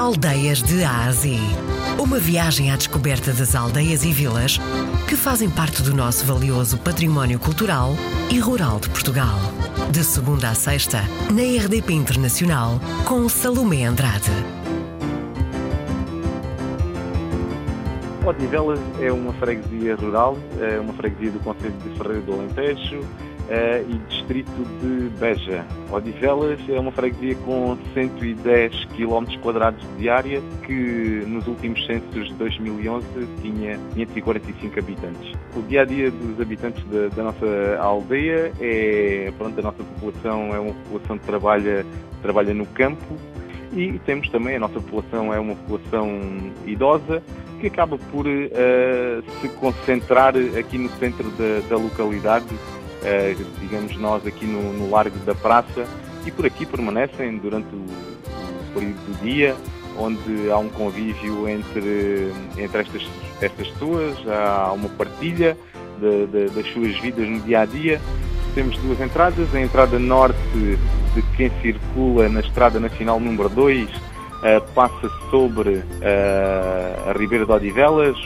Aldeias de Ásia. Uma viagem à descoberta das aldeias e vilas que fazem parte do nosso valioso património cultural e rural de Portugal. De segunda a sexta, na RDP Internacional, com Salomé Andrade. Odivelas é uma freguesia rural, é uma freguesia do Conselho de Ferreira do Alentejo, e distrito de Beja. Odivelas é uma freguesia com 110 km quadrados de área que nos últimos censos de 2011 tinha 545 habitantes. O dia a dia dos habitantes da, da nossa aldeia é, pronto, a nossa população é uma população que trabalha, trabalha no campo e temos também, a nossa população é uma população idosa que acaba por uh, se concentrar aqui no centro da, da localidade digamos nós, aqui no, no, Largo da Praça e por aqui permanecem durante o, período do dia, onde há um convívio entre, entre estas, estas pessoas, há uma partilha de, de, das suas vidas no dia a dia. Temos duas entradas, a entrada norte de quem circula na Estrada Nacional número 2 uh, eh, passa sobre uh, a Ribeira de Odivelas,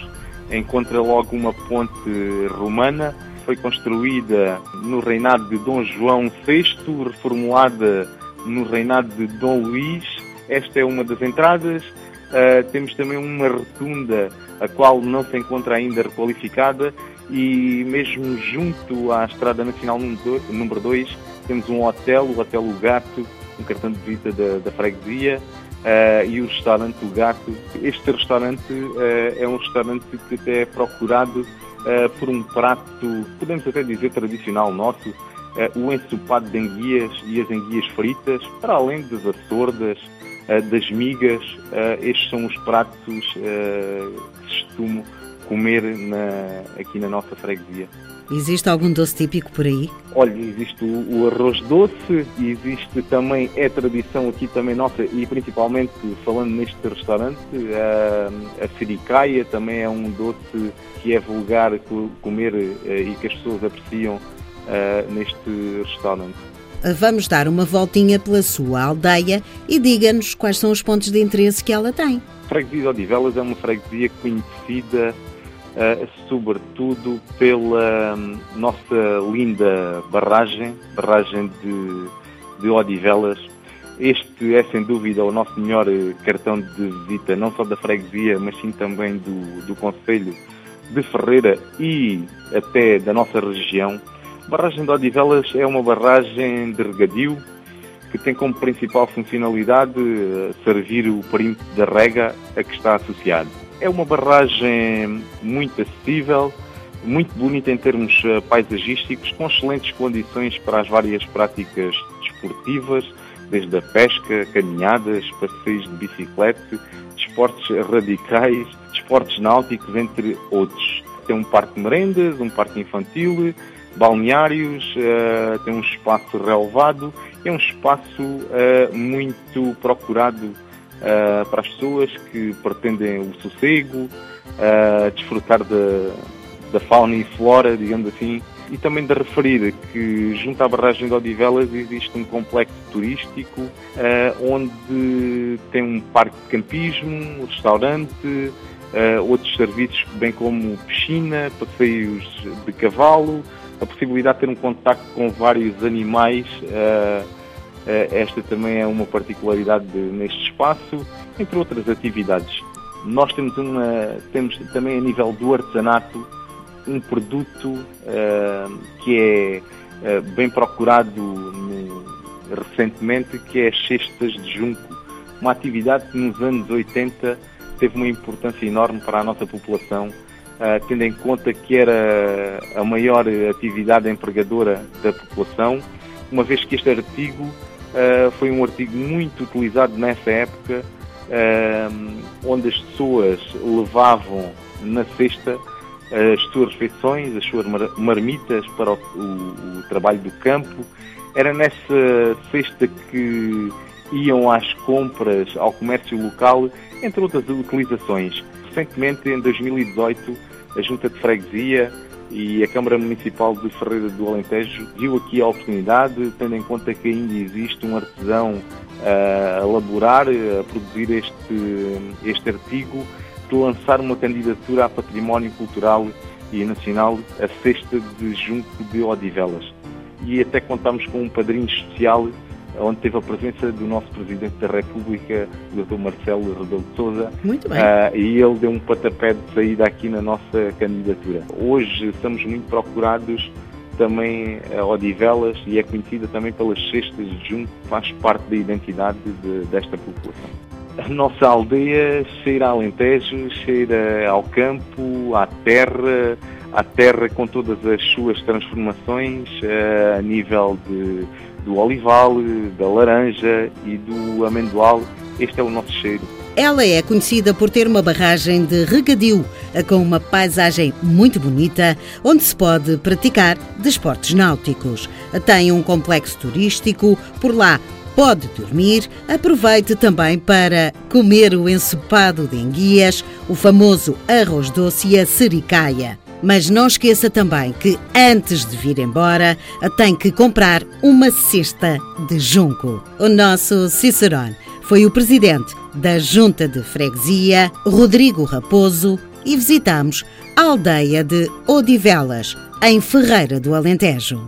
encontra logo uma ponte romana foi construída no reinado de Dom João VI, reformulada no reinado de Dom Luís. Esta é uma das entradas. Uh, temos também uma rotunda, a qual não se encontra ainda requalificada, e mesmo junto à Estrada Nacional número 2, temos um hotel, o Hotel O Gato, um cartão de visita da, da freguesia, uh, e o restaurante O Gato. Este restaurante uh, é um restaurante que até é procurado uh, por um prato, podemos até dizer tradicional nosso, uh, o ensopado de enguias e as enguias fritas, para além das açordas, uh, das migas, estes são os pratos que se costumam comer na, aqui na nossa freguesia. Existe algum doce típico por aí? Olha, existe o, o, arroz doce, existe também, é tradição aqui também nossa e principalmente falando neste restaurante, a, a fericaia também é um doce que é vulgar comer eh, e que as pessoas apreciam uh, neste restaurante. Vamos dar uma voltinha pela sua aldeia e diga-nos quais são os pontos de interesse que ela tem. A freguesia de Odivelas é uma freguesia conhecida uh, sobretudo pela um, nossa linda barragem, barragem de, de Odivelas. Este é sem dúvida o nosso melhor cartão de visita, não só da freguesia, mas sim também do, do Conselho de Ferreira e até da nossa região. A barragem de Odivelas é uma barragem de regadio que tem como principal funcionalidade eh, servir o perímetro da rega a que está associado. É uma barragem muito acessível, muito bonita em termos eh, paisagísticos, com excelentes condições para as várias práticas desportivas, desde a pesca, caminhadas, passeios de bicicleta, desportos radicais, desportos náuticos, entre outros. Tem um parque de merendas, um parque infantil, balneários, uh, tem um espaço relevado, é um espaço uh, muito procurado uh, para as pessoas que pretendem o sossego, desfrutar da, da fauna e flora, digamos assim, e também de referir que junto à barragem de Odivelas existe um complexo turístico uh, onde tem um parque de campismo, um restaurante, uh, outros serviços bem como piscina, passeios de cavalo, a possibilidade de ter um contacto com vários animais. Uh, esta também é uma particularidade de, neste espaço, entre outras atividades. Nós temos, uma, temos também a nível do artesanato um produto uh, que é uh, bem procurado no, recentemente, que é as cestas de junco, uma atividade que nos anos 80 teve uma importância enorme para a nossa população, uh, tendo em conta que era a maior atividade empregadora da população, uma vez que este artigo foi um artigo muito utilizado nessa época, onde as pessoas levavam na cesta as suas refeições, as suas marmitas para o, o, o trabalho do campo. Era nessa cesta que iam às compras ao comércio local, entre outras utilizações. Recentemente, em 2018, a Junta de Freguesia e a Câmara Municipal de Ferreira do Alentejo viu aqui a oportunidade, tendo em conta que ainda existe um artesão a elaborar, a produzir este, este artigo, de lançar uma candidatura a património cultural e nacional a sexta de junco de Odivelas. E até contamos com um padrinho especial onde teve a presença do nosso Presidente da República, o Dr. Marcelo Rebelo de Sousa. Muito bem. Uh, e ele deu um patapé de saída aqui na nossa candidatura. Hoje estamos muito procurados também a Odivelas e é conhecida também pelas cestas de junho, que faz parte da identidade de, desta população. A nossa aldeia cheira a Alentejo, cheira ao campo, à terra, à terra com todas as suas transformações uh, a nível de do olival, da laranja e do amendoal. Este é o nosso cheiro. Ela é conhecida por ter uma barragem de regadio, com uma paisagem muito bonita, onde se pode praticar desportos náuticos. Tem um complexo turístico, por lá pode dormir. Aproveite também para comer o ensopado de enguias, o famoso arroz doce e a sericaia. Mas não esqueça também que antes de vir embora tem que comprar uma cesta de junco. O nosso Cicerone foi o presidente da Junta de Freguesia, Rodrigo Raposo, e visitamos a aldeia de Odivelas, em Ferreira do Alentejo.